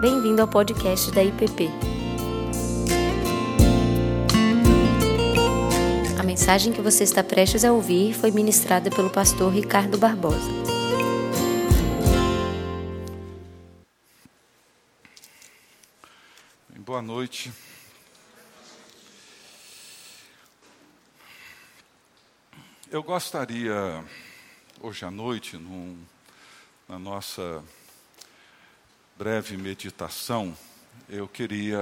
Bem-vindo ao podcast da IPP. A mensagem que você está prestes a ouvir foi ministrada pelo pastor Ricardo Barbosa. Boa noite. Eu gostaria, hoje à noite, num, na nossa breve meditação, eu queria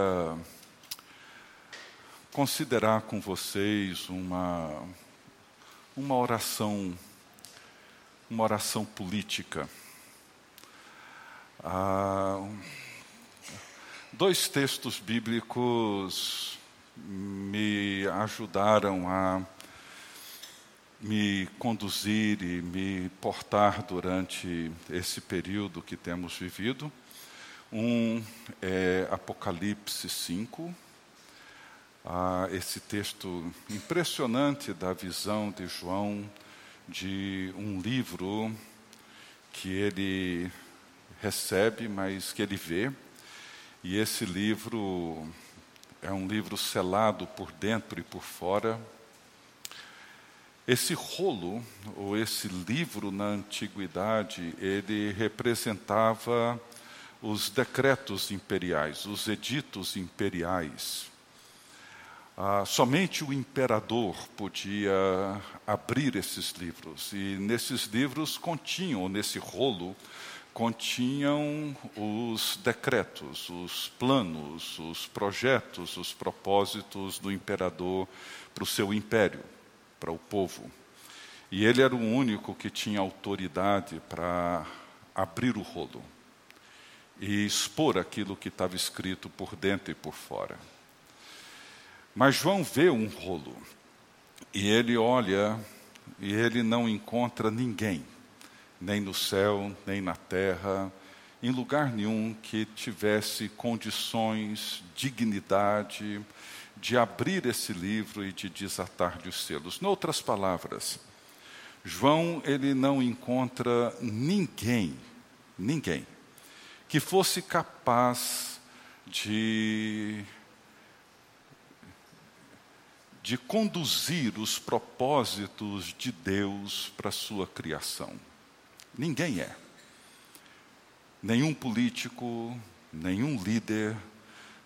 considerar com vocês uma, uma oração, uma oração política. Ah, dois textos bíblicos me ajudaram a me conduzir e me portar durante esse período que temos vivido. Um é Apocalipse 5, ah, esse texto impressionante da visão de João de um livro que ele recebe, mas que ele vê. E esse livro é um livro selado por dentro e por fora. Esse rolo, ou esse livro na antiguidade, ele representava os decretos imperiais, os editos imperiais. Ah, somente o imperador podia abrir esses livros, e nesses livros continham, nesse rolo, continham os decretos, os planos, os projetos, os propósitos do imperador para o seu império, para o povo. E ele era o único que tinha autoridade para abrir o rolo e expor aquilo que estava escrito por dentro e por fora. Mas João vê um rolo e ele olha e ele não encontra ninguém, nem no céu, nem na terra, em lugar nenhum que tivesse condições, dignidade de abrir esse livro e de desatar-lhe os selos. Em outras palavras, João ele não encontra ninguém, ninguém que fosse capaz de, de conduzir os propósitos de Deus para a sua criação. Ninguém é. Nenhum político, nenhum líder,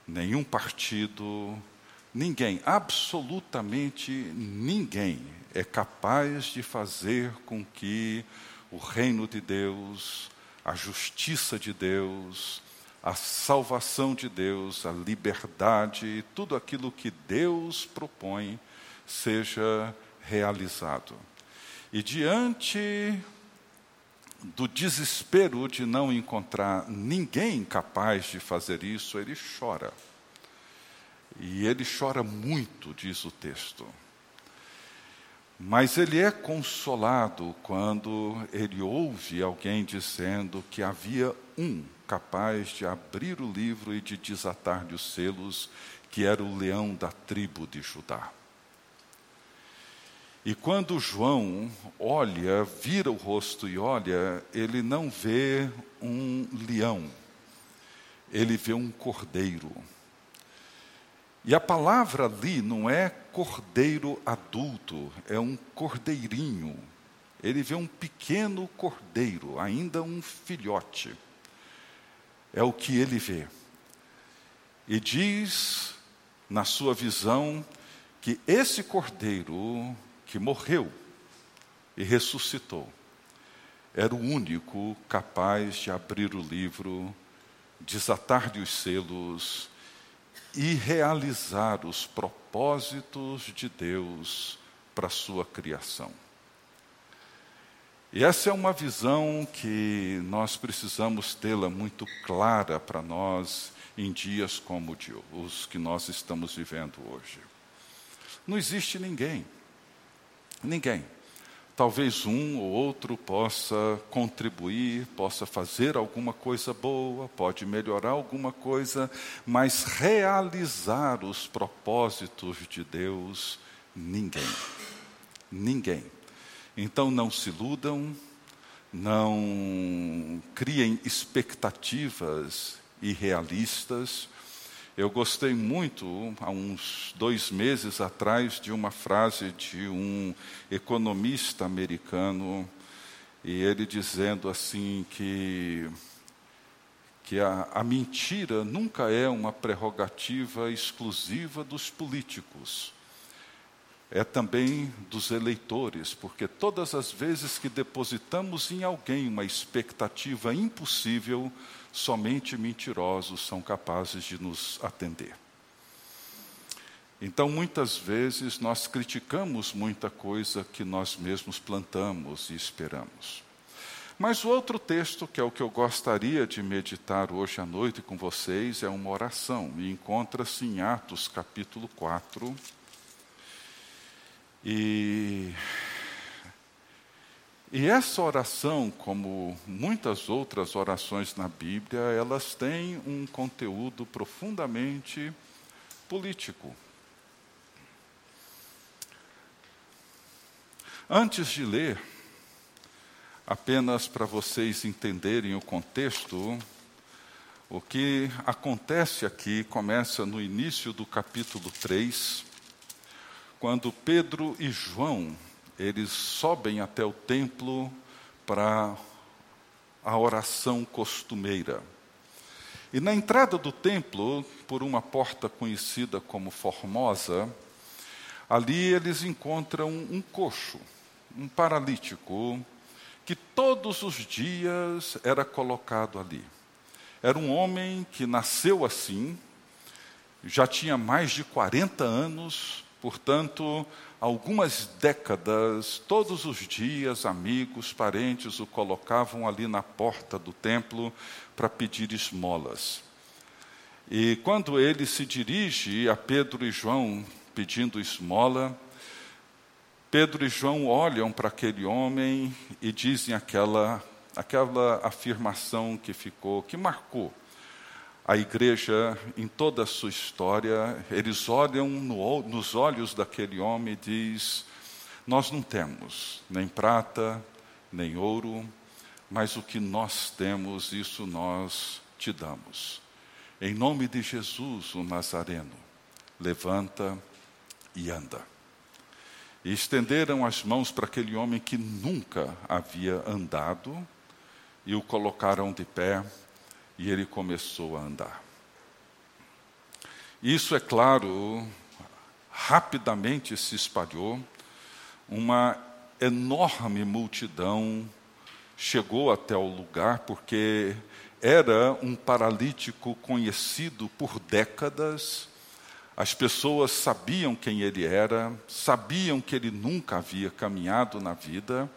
nenhum partido, ninguém, absolutamente ninguém é capaz de fazer com que o reino de Deus a justiça de Deus, a salvação de Deus, a liberdade, tudo aquilo que Deus propõe seja realizado. E diante do desespero de não encontrar ninguém capaz de fazer isso, ele chora. E ele chora muito, diz o texto. Mas ele é consolado quando ele ouve alguém dizendo que havia um capaz de abrir o livro e de desatar-lhe os selos, que era o leão da tribo de Judá. E quando João olha, vira o rosto e olha, ele não vê um leão, ele vê um cordeiro. E a palavra ali não é cordeiro adulto, é um cordeirinho. Ele vê um pequeno cordeiro, ainda um filhote. É o que ele vê. E diz, na sua visão, que esse cordeiro que morreu e ressuscitou era o único capaz de abrir o livro, desatar-lhe os selos e realizar os propósitos de Deus para a sua criação. E essa é uma visão que nós precisamos tê-la muito clara para nós em dias como os que nós estamos vivendo hoje. Não existe ninguém, ninguém talvez um ou outro possa contribuir, possa fazer alguma coisa boa, pode melhorar alguma coisa, mas realizar os propósitos de Deus, ninguém. Ninguém. Então não se iludam, não criem expectativas irrealistas. Eu gostei muito, há uns dois meses atrás, de uma frase de um economista americano, e ele dizendo assim que, que a, a mentira nunca é uma prerrogativa exclusiva dos políticos. É também dos eleitores, porque todas as vezes que depositamos em alguém uma expectativa impossível, somente mentirosos são capazes de nos atender. Então, muitas vezes, nós criticamos muita coisa que nós mesmos plantamos e esperamos. Mas o outro texto, que é o que eu gostaria de meditar hoje à noite com vocês, é uma oração, e encontra-se em Atos capítulo 4 e, e essa oração, como muitas outras orações na Bíblia, elas têm um conteúdo profundamente político. Antes de ler, apenas para vocês entenderem o contexto, o que acontece aqui começa no início do capítulo 3 quando Pedro e João eles sobem até o templo para a oração costumeira. E na entrada do templo, por uma porta conhecida como Formosa, ali eles encontram um coxo, um paralítico, que todos os dias era colocado ali. Era um homem que nasceu assim, já tinha mais de 40 anos, Portanto, algumas décadas, todos os dias, amigos, parentes o colocavam ali na porta do templo para pedir esmolas. E quando ele se dirige a Pedro e João pedindo esmola, Pedro e João olham para aquele homem e dizem aquela, aquela afirmação que ficou, que marcou a igreja, em toda a sua história, eles olham no, nos olhos daquele homem e diz: Nós não temos nem prata, nem ouro, mas o que nós temos, isso nós te damos. Em nome de Jesus, o Nazareno, levanta e anda. E estenderam as mãos para aquele homem que nunca havia andado e o colocaram de pé e ele começou a andar. Isso, é claro, rapidamente se espalhou, uma enorme multidão chegou até o lugar, porque era um paralítico conhecido por décadas, as pessoas sabiam quem ele era, sabiam que ele nunca havia caminhado na vida,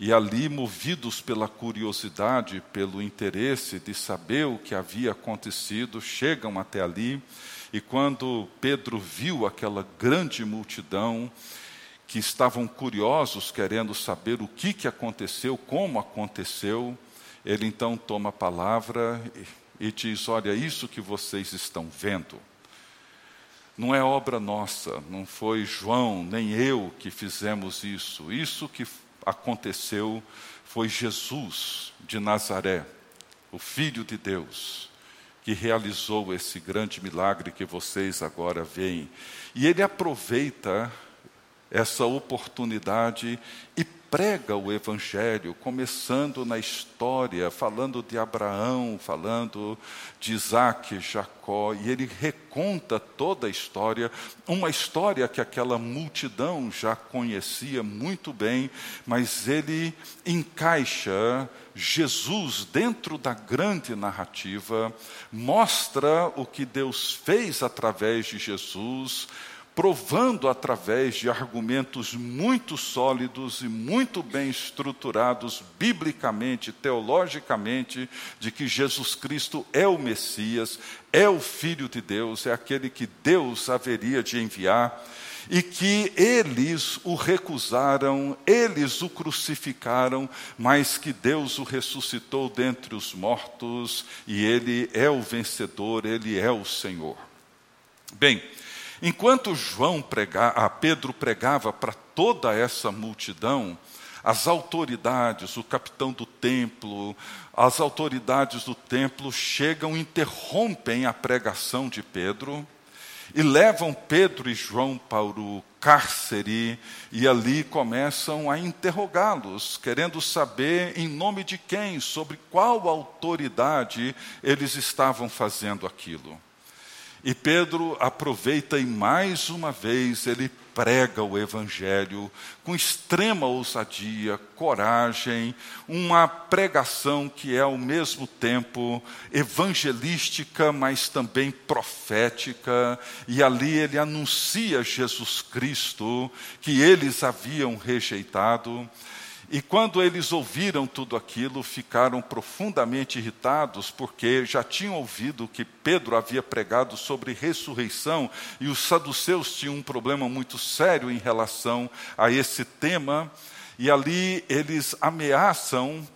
e ali, movidos pela curiosidade, pelo interesse de saber o que havia acontecido, chegam até ali. E quando Pedro viu aquela grande multidão, que estavam curiosos, querendo saber o que, que aconteceu, como aconteceu, ele então toma a palavra e diz: Olha, isso que vocês estão vendo não é obra nossa, não foi João nem eu que fizemos isso. Isso que aconteceu foi Jesus de Nazaré, o Filho de Deus, que realizou esse grande milagre que vocês agora veem. E ele aproveita essa oportunidade e prega o Evangelho, começando na história, falando de Abraão, falando de Isaac, Jacó, e ele reconta toda a história, uma história que aquela multidão já conhecia muito bem, mas ele encaixa Jesus dentro da grande narrativa, mostra o que Deus fez através de Jesus, provando através de argumentos muito sólidos e muito bem estruturados, biblicamente, teologicamente, de que Jesus Cristo é o Messias, é o Filho de Deus, é aquele que Deus haveria de enviar, e que eles o recusaram, eles o crucificaram, mas que Deus o ressuscitou dentre os mortos, e ele é o vencedor, ele é o Senhor. Bem, Enquanto João pregava, Pedro pregava para toda essa multidão, as autoridades, o capitão do templo, as autoridades do templo chegam, interrompem a pregação de Pedro e levam Pedro e João para o cárcere e ali começam a interrogá-los, querendo saber em nome de quem, sobre qual autoridade eles estavam fazendo aquilo. E Pedro aproveita e mais uma vez ele prega o Evangelho com extrema ousadia, coragem, uma pregação que é ao mesmo tempo evangelística, mas também profética, e ali ele anuncia Jesus Cristo, que eles haviam rejeitado. E quando eles ouviram tudo aquilo, ficaram profundamente irritados, porque já tinham ouvido que Pedro havia pregado sobre ressurreição, e os saduceus tinham um problema muito sério em relação a esse tema, e ali eles ameaçam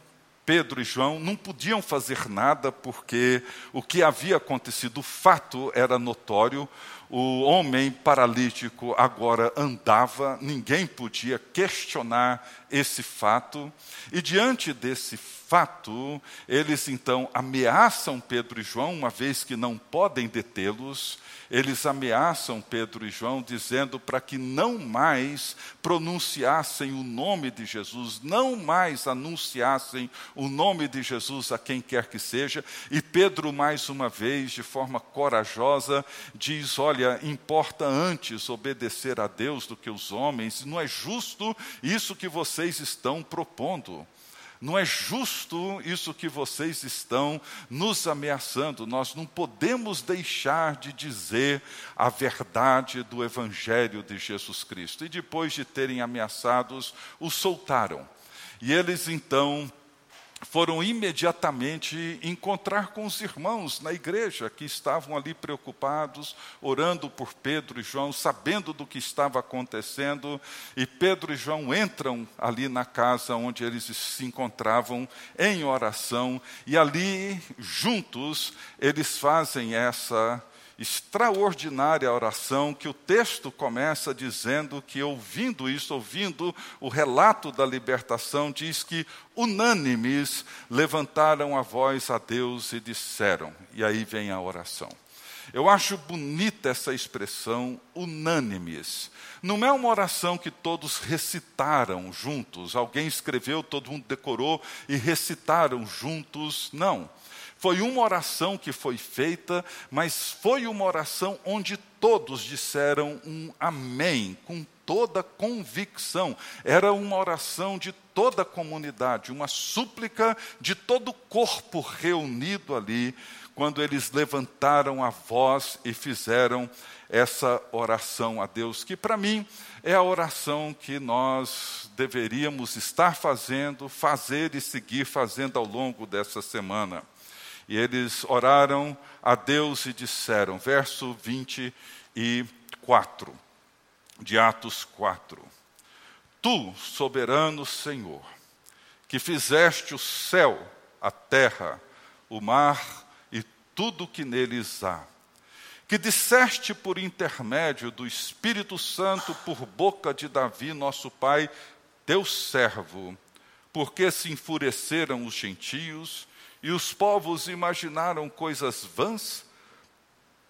Pedro e João não podiam fazer nada porque o que havia acontecido, o fato era notório, o homem paralítico agora andava, ninguém podia questionar esse fato, e diante desse fato, eles então ameaçam Pedro e João, uma vez que não podem detê-los, eles ameaçam Pedro e João, dizendo para que não mais pronunciassem o nome de Jesus, não mais anunciassem o nome de Jesus a quem quer que seja, e Pedro, mais uma vez, de forma corajosa, diz: Olha, importa antes obedecer a Deus do que os homens, não é justo isso que vocês estão propondo. Não é justo isso que vocês estão nos ameaçando. Nós não podemos deixar de dizer a verdade do Evangelho de Jesus Cristo. E depois de terem ameaçados, o soltaram. E eles então foram imediatamente encontrar com os irmãos na igreja que estavam ali preocupados, orando por Pedro e João, sabendo do que estava acontecendo, e Pedro e João entram ali na casa onde eles se encontravam em oração, e ali juntos eles fazem essa extraordinária oração que o texto começa dizendo que, ouvindo isso, ouvindo o relato da libertação, diz que unânimes levantaram a voz a Deus e disseram, e aí vem a oração. Eu acho bonita essa expressão, unânimes. Não é uma oração que todos recitaram juntos, alguém escreveu, todo mundo decorou e recitaram juntos, não foi uma oração que foi feita, mas foi uma oração onde todos disseram um amém, com toda convicção. Era uma oração de toda a comunidade, uma súplica de todo o corpo reunido ali, quando eles levantaram a voz e fizeram essa oração a Deus, que para mim é a oração que nós deveríamos estar fazendo, fazer e seguir fazendo ao longo dessa semana. E eles oraram a Deus e disseram, verso 24 de Atos 4: Tu, soberano Senhor, que fizeste o céu, a terra, o mar e tudo que neles há, que disseste por intermédio do Espírito Santo por boca de Davi, nosso pai, teu servo, porque se enfureceram os gentios e os povos imaginaram coisas vãs,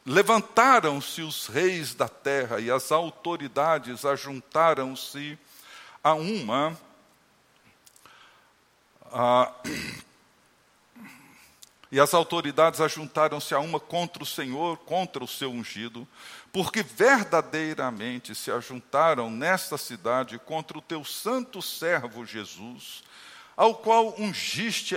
levantaram-se os reis da terra e as autoridades ajuntaram-se a uma. A, e as autoridades ajuntaram-se a uma contra o Senhor, contra o seu ungido, porque verdadeiramente se ajuntaram nesta cidade contra o teu santo servo Jesus, ao qual ungiste,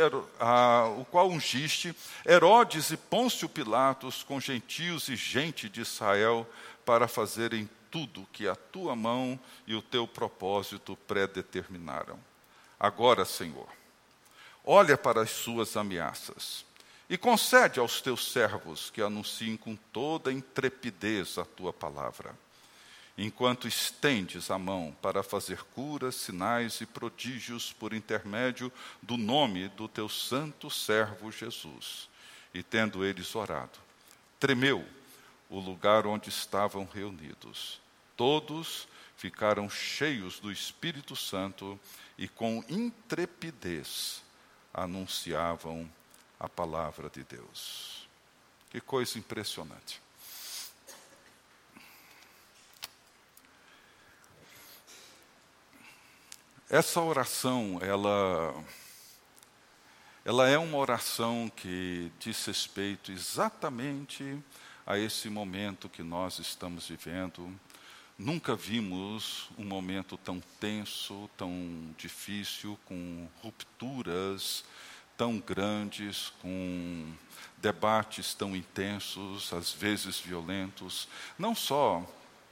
o qual ungiste Herodes e Pôncio Pilatos com gentios e gente de Israel para fazerem tudo que a tua mão e o teu propósito predeterminaram. Agora, Senhor, olha para as suas ameaças e concede aos teus servos que anunciem com toda intrepidez a tua palavra enquanto estendes a mão para fazer curas, sinais e prodígios por intermédio do nome do teu santo servo Jesus. E tendo eles orado, tremeu o lugar onde estavam reunidos. Todos ficaram cheios do Espírito Santo e com intrepidez anunciavam a palavra de Deus. Que coisa impressionante. Essa oração, ela ela é uma oração que diz respeito exatamente a esse momento que nós estamos vivendo. Nunca vimos um momento tão tenso, tão difícil, com rupturas tão grandes, com debates tão intensos, às vezes violentos, não só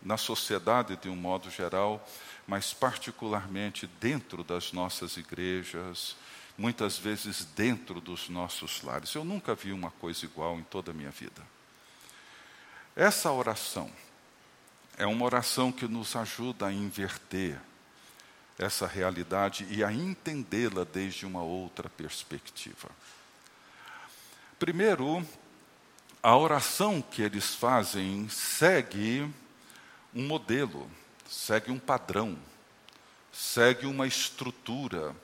na sociedade de um modo geral, mas particularmente dentro das nossas igrejas, muitas vezes dentro dos nossos lares. Eu nunca vi uma coisa igual em toda a minha vida. Essa oração é uma oração que nos ajuda a inverter essa realidade e a entendê-la desde uma outra perspectiva. Primeiro, a oração que eles fazem segue um modelo, segue um padrão, segue uma estrutura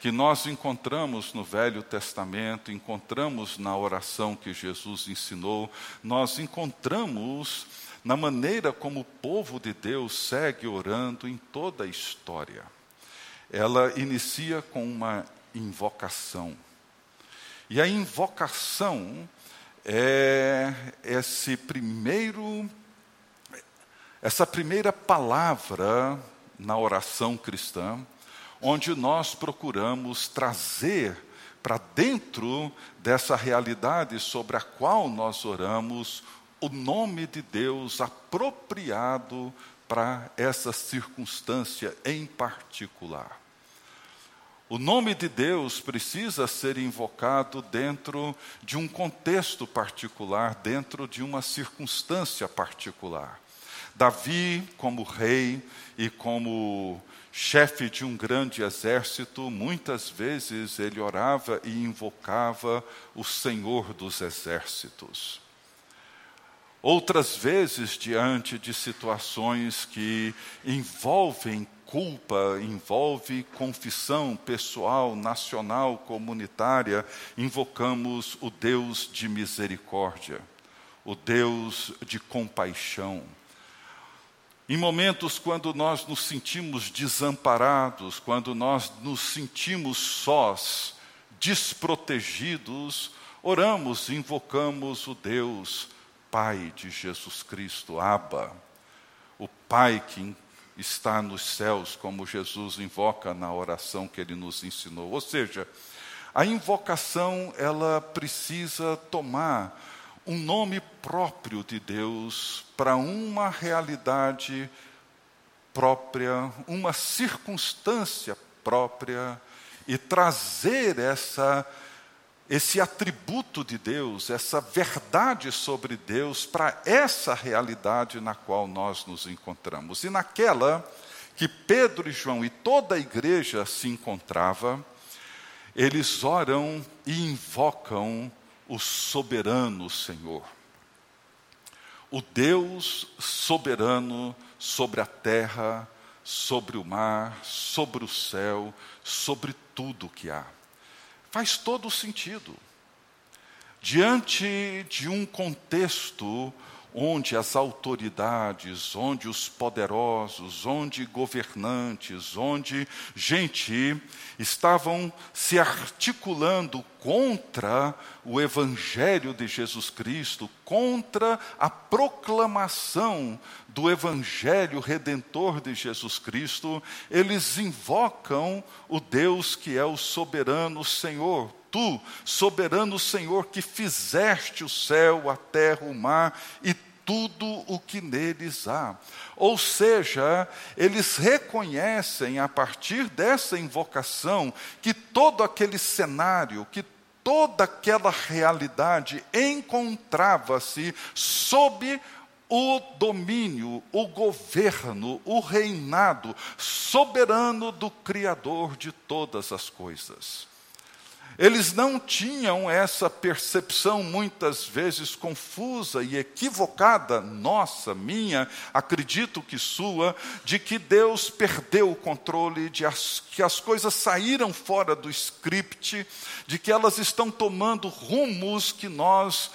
que nós encontramos no Velho Testamento, encontramos na oração que Jesus ensinou, nós encontramos na maneira como o povo de Deus segue orando em toda a história. Ela inicia com uma invocação. E a invocação é esse primeiro essa primeira palavra na oração cristã onde nós procuramos trazer para dentro dessa realidade sobre a qual nós oramos o nome de Deus apropriado para essa circunstância em particular. O nome de Deus precisa ser invocado dentro de um contexto particular, dentro de uma circunstância particular. Davi, como rei e como chefe de um grande exército, muitas vezes ele orava e invocava o Senhor dos exércitos. Outras vezes, diante de situações que envolvem culpa, envolve confissão pessoal, nacional, comunitária, invocamos o Deus de misericórdia, o Deus de compaixão em momentos quando nós nos sentimos desamparados, quando nós nos sentimos sós, desprotegidos, oramos, invocamos o Deus, Pai de Jesus Cristo, Abba, o Pai que está nos céus, como Jesus invoca na oração que ele nos ensinou. Ou seja, a invocação ela precisa tomar um nome próprio de Deus para uma realidade própria, uma circunstância própria e trazer essa esse atributo de Deus, essa verdade sobre Deus para essa realidade na qual nós nos encontramos. E naquela que Pedro e João e toda a igreja se encontrava, eles oram e invocam o soberano Senhor. O Deus soberano sobre a terra, sobre o mar, sobre o céu, sobre tudo que há. Faz todo sentido. Diante de um contexto onde as autoridades, onde os poderosos, onde governantes, onde gente estavam se articulando contra o Evangelho de Jesus Cristo, contra a proclamação do Evangelho redentor de Jesus Cristo, eles invocam o Deus que é o soberano Senhor, tu, soberano Senhor, que fizeste o céu, a terra, o mar e tudo o que neles há. Ou seja, eles reconhecem a partir dessa invocação que todo aquele cenário, que toda aquela realidade encontrava-se sob o domínio, o governo, o reinado soberano do Criador de todas as coisas. Eles não tinham essa percepção, muitas vezes confusa e equivocada, nossa, minha, acredito que sua, de que Deus perdeu o controle, de as, que as coisas saíram fora do script, de que elas estão tomando rumos que nós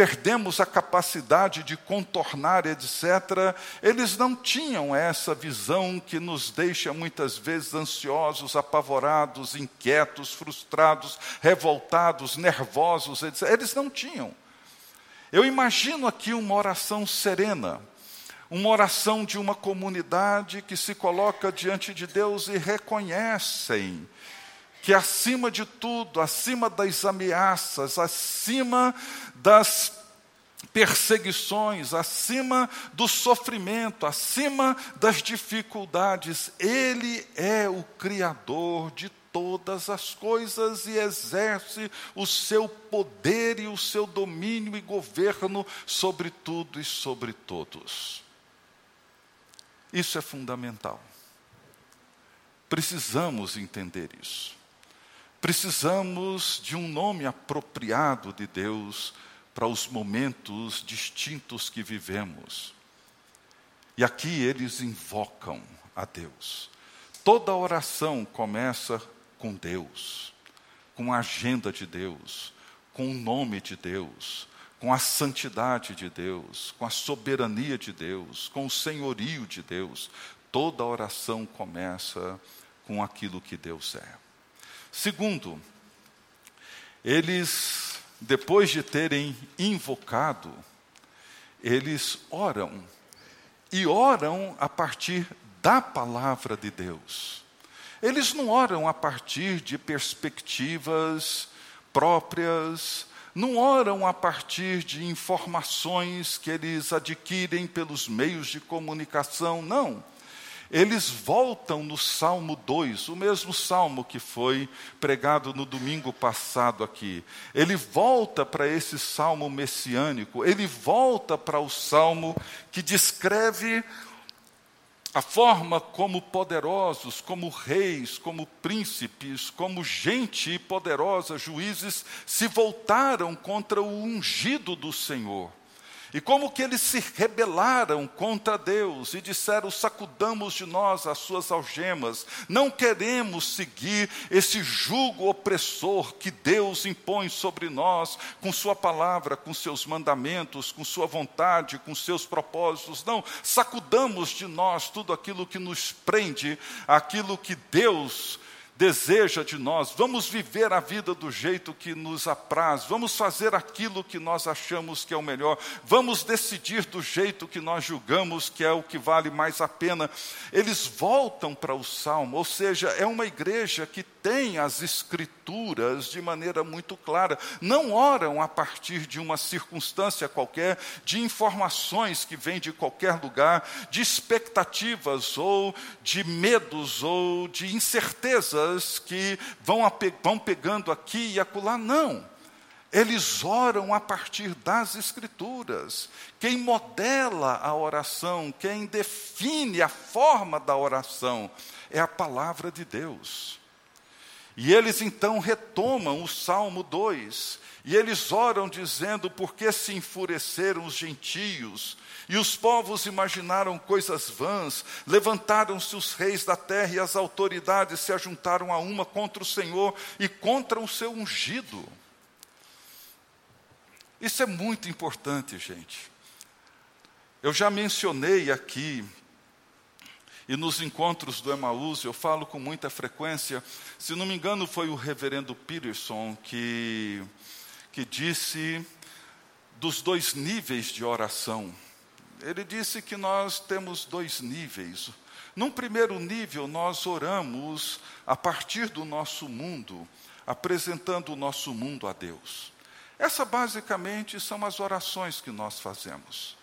perdemos a capacidade de contornar, etc. Eles não tinham essa visão que nos deixa muitas vezes ansiosos, apavorados, inquietos, frustrados, revoltados, nervosos, etc. Eles não tinham. Eu imagino aqui uma oração serena, uma oração de uma comunidade que se coloca diante de Deus e reconhecem que acima de tudo, acima das ameaças, acima das perseguições, acima do sofrimento, acima das dificuldades, Ele é o Criador de todas as coisas e exerce o seu poder e o seu domínio e governo sobre tudo e sobre todos. Isso é fundamental. Precisamos entender isso. Precisamos de um nome apropriado de Deus para os momentos distintos que vivemos. E aqui eles invocam a Deus. Toda oração começa com Deus, com a agenda de Deus, com o nome de Deus, com a santidade de Deus, com a soberania de Deus, com o senhorio de Deus. Toda oração começa com aquilo que Deus é. Segundo, eles, depois de terem invocado, eles oram. E oram a partir da palavra de Deus. Eles não oram a partir de perspectivas próprias, não oram a partir de informações que eles adquirem pelos meios de comunicação, não eles voltam no Salmo 2, o mesmo salmo que foi pregado no domingo passado aqui. Ele volta para esse salmo messiânico, ele volta para o salmo que descreve a forma como poderosos, como reis, como príncipes, como gente poderosa, juízes, se voltaram contra o ungido do Senhor. E como que eles se rebelaram contra Deus e disseram: sacudamos de nós as suas algemas, não queremos seguir esse jugo opressor que Deus impõe sobre nós, com Sua palavra, com seus mandamentos, com Sua vontade, com seus propósitos. Não, sacudamos de nós tudo aquilo que nos prende, aquilo que Deus deseja de nós, vamos viver a vida do jeito que nos apraz, vamos fazer aquilo que nós achamos que é o melhor, vamos decidir do jeito que nós julgamos que é o que vale mais a pena. Eles voltam para o salmo, ou seja, é uma igreja que tem as escrituras de maneira muito clara, não oram a partir de uma circunstância qualquer, de informações que vêm de qualquer lugar, de expectativas ou de medos ou de incertezas que vão, vão pegando aqui e acolá, não. Eles oram a partir das Escrituras. Quem modela a oração, quem define a forma da oração, é a palavra de Deus. E eles então retomam o Salmo 2, e eles oram dizendo: Por que se enfureceram os gentios? E os povos imaginaram coisas vãs, levantaram-se os reis da terra e as autoridades se ajuntaram a uma contra o Senhor e contra o seu ungido. Isso é muito importante, gente. Eu já mencionei aqui e nos encontros do Emaús, eu falo com muita frequência, se não me engano, foi o reverendo Peterson que, que disse dos dois níveis de oração. Ele disse que nós temos dois níveis. Num primeiro nível, nós oramos a partir do nosso mundo, apresentando o nosso mundo a Deus. Essa basicamente são as orações que nós fazemos.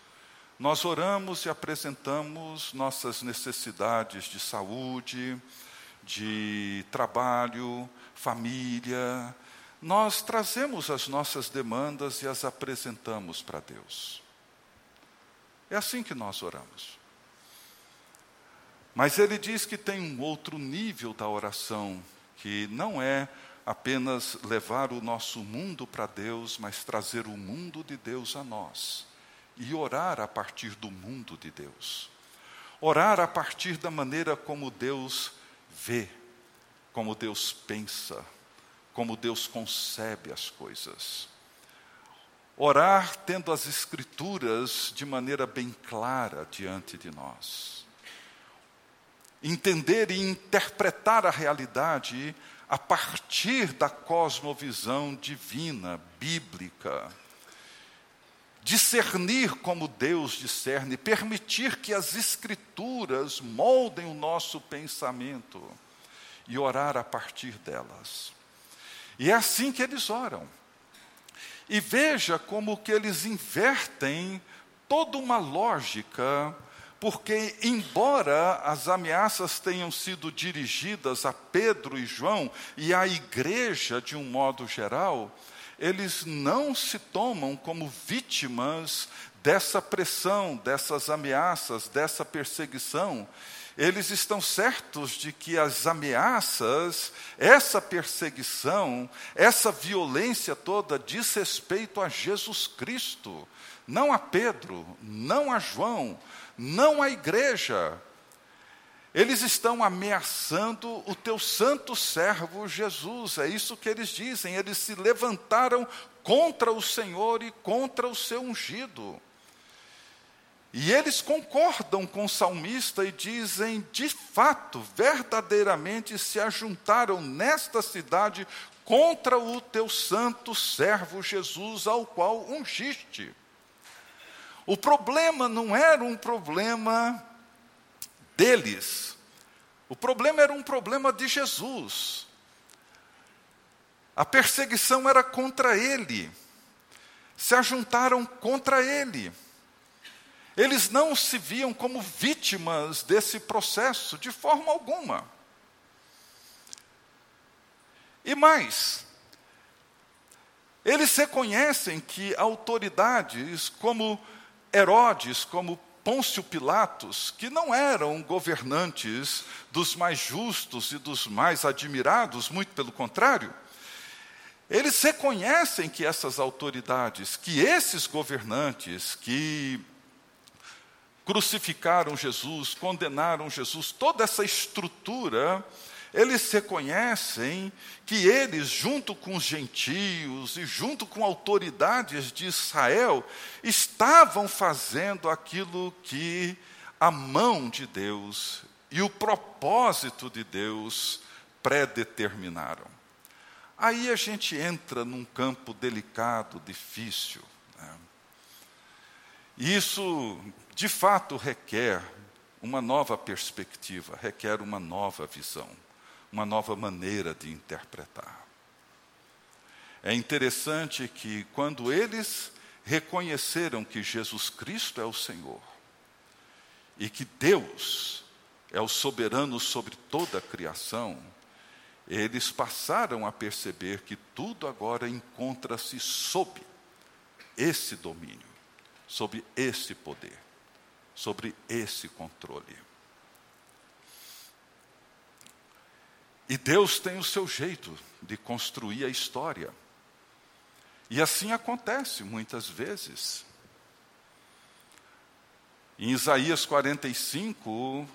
Nós oramos e apresentamos nossas necessidades de saúde, de trabalho, família. Nós trazemos as nossas demandas e as apresentamos para Deus. É assim que nós oramos. Mas ele diz que tem um outro nível da oração, que não é apenas levar o nosso mundo para Deus, mas trazer o mundo de Deus a nós e orar a partir do mundo de Deus. Orar a partir da maneira como Deus vê, como Deus pensa, como Deus concebe as coisas. Orar tendo as Escrituras de maneira bem clara diante de nós. Entender e interpretar a realidade a partir da cosmovisão divina, bíblica. Discernir como Deus discerne, permitir que as Escrituras moldem o nosso pensamento e orar a partir delas. E é assim que eles oram. E veja como que eles invertem toda uma lógica, porque embora as ameaças tenham sido dirigidas a Pedro e João e à igreja de um modo geral, eles não se tomam como vítimas dessa pressão, dessas ameaças, dessa perseguição, eles estão certos de que as ameaças, essa perseguição, essa violência toda diz respeito a Jesus Cristo, não a Pedro, não a João, não a igreja. Eles estão ameaçando o teu santo servo Jesus, é isso que eles dizem. Eles se levantaram contra o Senhor e contra o seu ungido. E eles concordam com o salmista e dizem: de fato, verdadeiramente se ajuntaram nesta cidade contra o teu santo servo Jesus, ao qual ungiste. O problema não era um problema deles, o problema era um problema de Jesus. A perseguição era contra ele, se ajuntaram contra ele. Eles não se viam como vítimas desse processo de forma alguma. E mais, eles reconhecem que autoridades como Herodes, como Pôncio Pilatos, que não eram governantes dos mais justos e dos mais admirados, muito pelo contrário, eles reconhecem que essas autoridades, que esses governantes, que crucificaram Jesus, condenaram Jesus, toda essa estrutura, eles reconhecem que eles, junto com os gentios e junto com autoridades de Israel, estavam fazendo aquilo que a mão de Deus e o propósito de Deus predeterminaram. Aí a gente entra num campo delicado, difícil. Né? Isso de fato requer uma nova perspectiva, requer uma nova visão, uma nova maneira de interpretar. É interessante que quando eles reconheceram que Jesus Cristo é o Senhor e que Deus é o soberano sobre toda a criação, eles passaram a perceber que tudo agora encontra-se sob esse domínio, sob esse poder sobre esse controle. E Deus tem o seu jeito de construir a história. E assim acontece muitas vezes. Em Isaías 45,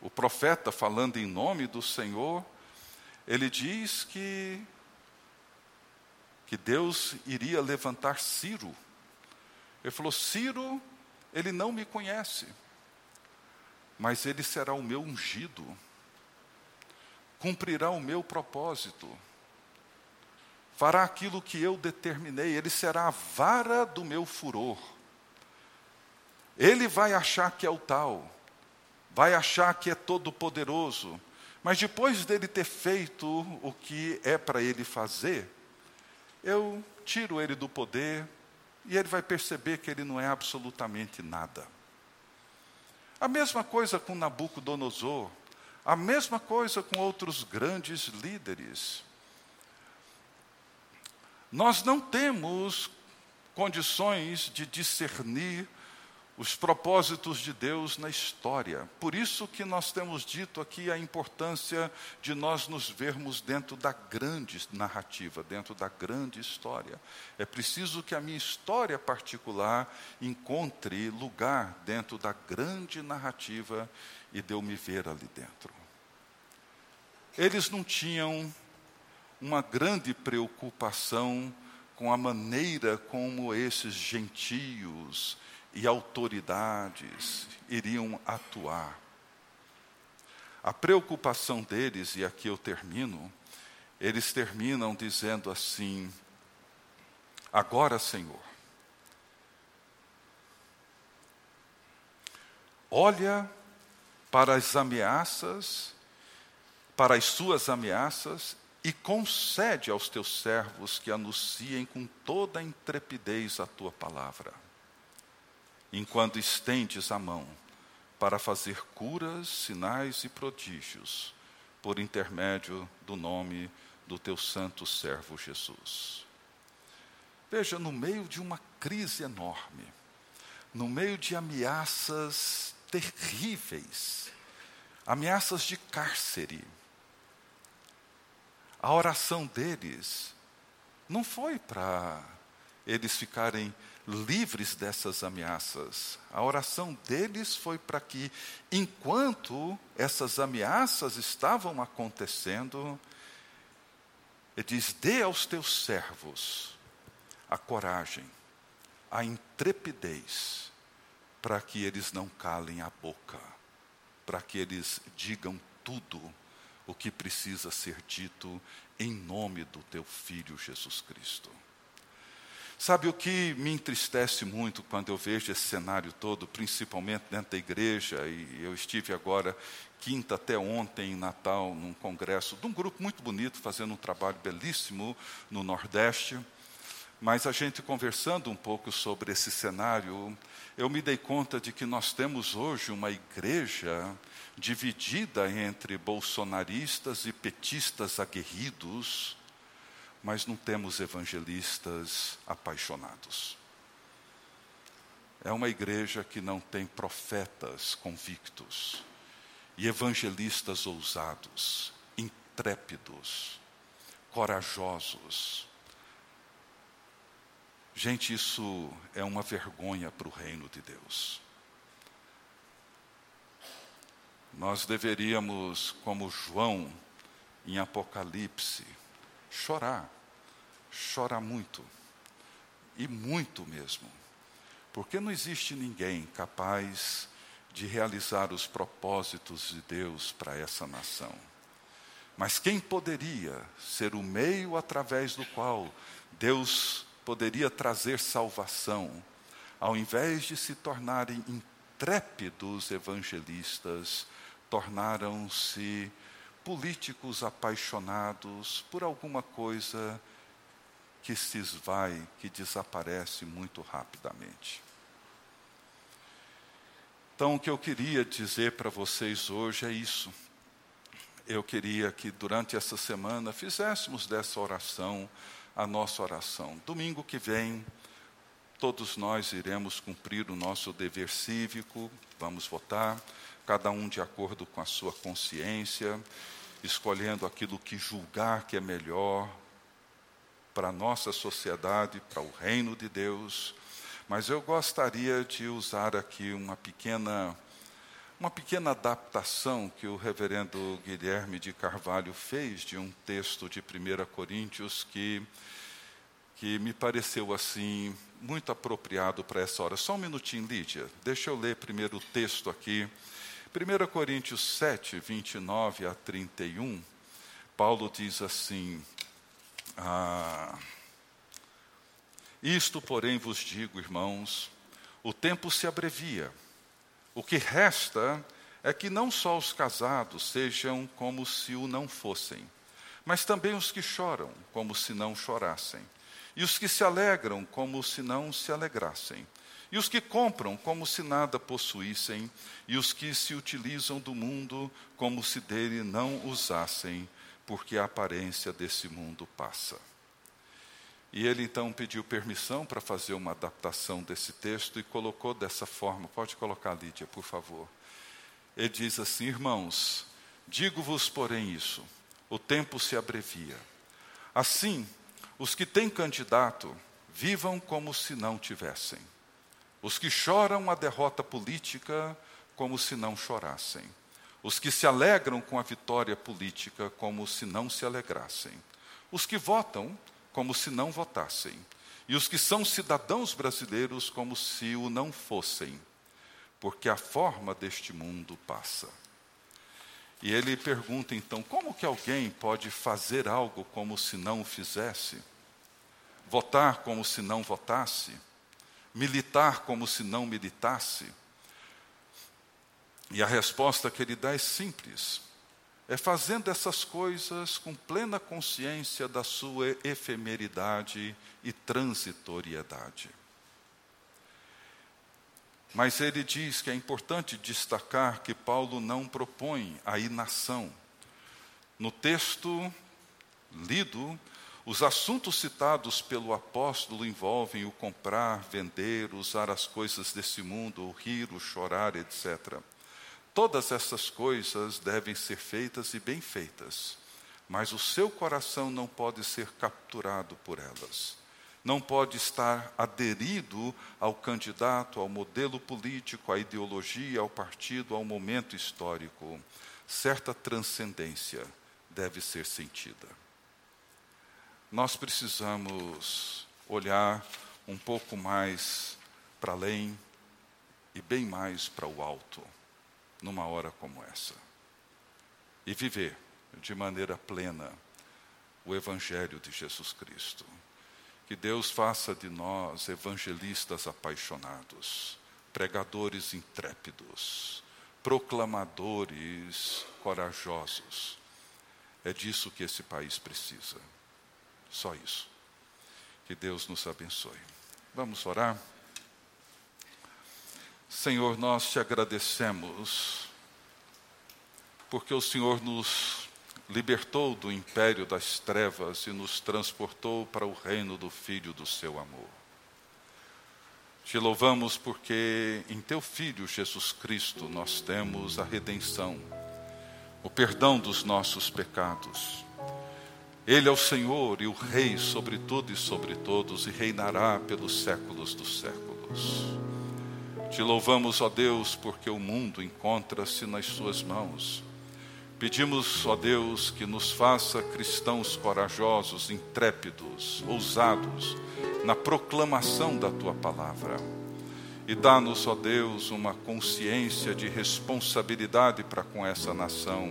o profeta falando em nome do Senhor, ele diz que que Deus iria levantar Ciro. Ele falou: Ciro ele não me conhece, mas ele será o meu ungido, cumprirá o meu propósito, fará aquilo que eu determinei, ele será a vara do meu furor. Ele vai achar que é o tal, vai achar que é todo-poderoso, mas depois dele ter feito o que é para ele fazer, eu tiro ele do poder, e ele vai perceber que ele não é absolutamente nada. A mesma coisa com Nabucodonosor, a mesma coisa com outros grandes líderes. Nós não temos condições de discernir os propósitos de Deus na história. Por isso que nós temos dito aqui a importância de nós nos vermos dentro da grande narrativa, dentro da grande história. É preciso que a minha história particular encontre lugar dentro da grande narrativa e de eu me ver ali dentro. Eles não tinham uma grande preocupação com a maneira como esses gentios e autoridades iriam atuar. A preocupação deles, e aqui eu termino, eles terminam dizendo assim: Agora, Senhor, olha para as ameaças, para as suas ameaças, e concede aos teus servos que anunciem com toda a intrepidez a tua palavra enquanto estendes a mão para fazer curas, sinais e prodígios, por intermédio do nome do teu santo servo Jesus. Veja, no meio de uma crise enorme, no meio de ameaças terríveis, ameaças de cárcere, a oração deles não foi para eles ficarem livres dessas ameaças. A oração deles foi para que, enquanto essas ameaças estavam acontecendo, ele diz: dê aos teus servos a coragem, a intrepidez, para que eles não calem a boca, para que eles digam tudo o que precisa ser dito em nome do teu filho Jesus Cristo. Sabe o que me entristece muito quando eu vejo esse cenário todo, principalmente dentro da igreja, e eu estive agora, quinta até ontem, em Natal, num congresso de um grupo muito bonito, fazendo um trabalho belíssimo no Nordeste. Mas a gente conversando um pouco sobre esse cenário, eu me dei conta de que nós temos hoje uma igreja dividida entre bolsonaristas e petistas aguerridos, mas não temos evangelistas apaixonados. É uma igreja que não tem profetas convictos e evangelistas ousados, intrépidos, corajosos. Gente, isso é uma vergonha para o reino de Deus. Nós deveríamos, como João em Apocalipse, chorar, chorar muito, e muito mesmo, porque não existe ninguém capaz de realizar os propósitos de Deus para essa nação. Mas quem poderia ser o meio através do qual Deus poderia trazer salvação, ao invés de se tornarem intrépidos evangelistas, tornaram-se políticos apaixonados por alguma coisa que se esvai, que desaparece muito rapidamente. Então, o que eu queria dizer para vocês hoje é isso. Eu queria que durante essa semana fizéssemos dessa oração a nossa oração. Domingo que vem, todos nós iremos cumprir o nosso dever cívico, vamos votar, cada um de acordo com a sua consciência escolhendo aquilo que julgar que é melhor para a nossa sociedade, para o reino de Deus. Mas eu gostaria de usar aqui uma pequena uma pequena adaptação que o reverendo Guilherme de Carvalho fez de um texto de 1 Coríntios que que me pareceu assim muito apropriado para essa hora. Só um minutinho, Lídia. Deixa eu ler primeiro o texto aqui 1 Coríntios 7, 29 a 31, Paulo diz assim: ah, Isto, porém, vos digo, irmãos, o tempo se abrevia. O que resta é que não só os casados sejam como se o não fossem, mas também os que choram, como se não chorassem, e os que se alegram, como se não se alegrassem e os que compram como se nada possuíssem, e os que se utilizam do mundo como se dele não usassem, porque a aparência desse mundo passa. E ele então pediu permissão para fazer uma adaptação desse texto e colocou dessa forma. Pode colocar, Lídia, por favor. Ele diz assim: Irmãos, digo-vos, porém, isso: o tempo se abrevia. Assim, os que têm candidato, vivam como se não tivessem. Os que choram a derrota política, como se não chorassem. Os que se alegram com a vitória política, como se não se alegrassem. Os que votam, como se não votassem. E os que são cidadãos brasileiros, como se o não fossem. Porque a forma deste mundo passa. E ele pergunta então: como que alguém pode fazer algo como se não o fizesse? Votar como se não votasse? Militar como se não militasse? E a resposta que ele dá é simples: é fazendo essas coisas com plena consciência da sua efemeridade e transitoriedade. Mas ele diz que é importante destacar que Paulo não propõe a inação. No texto lido, os assuntos citados pelo apóstolo envolvem o comprar, vender, usar as coisas desse mundo, o rir, o chorar, etc. Todas essas coisas devem ser feitas e bem feitas, mas o seu coração não pode ser capturado por elas. Não pode estar aderido ao candidato, ao modelo político, à ideologia, ao partido, ao momento histórico. Certa transcendência deve ser sentida. Nós precisamos olhar um pouco mais para além e bem mais para o alto numa hora como essa. E viver de maneira plena o Evangelho de Jesus Cristo. Que Deus faça de nós evangelistas apaixonados, pregadores intrépidos, proclamadores corajosos. É disso que esse país precisa. Só isso. Que Deus nos abençoe. Vamos orar? Senhor, nós te agradecemos, porque o Senhor nos libertou do império das trevas e nos transportou para o reino do Filho do seu amor. Te louvamos porque em teu Filho Jesus Cristo nós temos a redenção, o perdão dos nossos pecados. Ele é o Senhor e o Rei sobre tudo e sobre todos e reinará pelos séculos dos séculos. Te louvamos, ó Deus, porque o mundo encontra-se nas Suas mãos. Pedimos, ó Deus, que nos faça cristãos corajosos, intrépidos, ousados na proclamação da Tua palavra. E dá-nos, ó Deus, uma consciência de responsabilidade para com essa nação.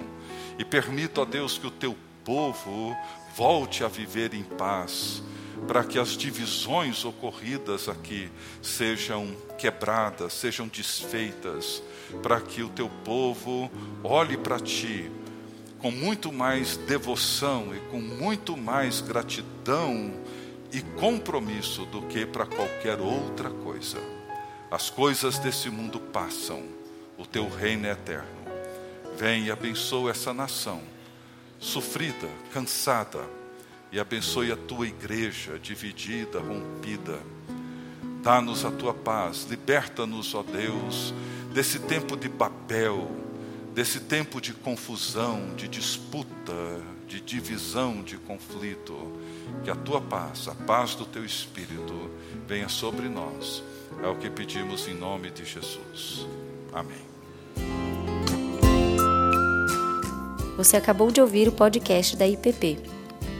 E permita, ó Deus, que o Teu povo volte a viver em paz para que as divisões ocorridas aqui sejam quebradas, sejam desfeitas, para que o teu povo olhe para ti com muito mais devoção e com muito mais gratidão e compromisso do que para qualquer outra coisa. As coisas desse mundo passam, o teu reino é eterno. Vem e abençoa essa nação, sofrida, cansada, e abençoe a tua igreja dividida, rompida. Dá-nos a tua paz, liberta-nos, ó Deus, desse tempo de Babel, desse tempo de confusão, de disputa, de divisão, de conflito. Que a tua paz, a paz do teu espírito, venha sobre nós. É o que pedimos em nome de Jesus. Amém. Você acabou de ouvir o podcast da IPP.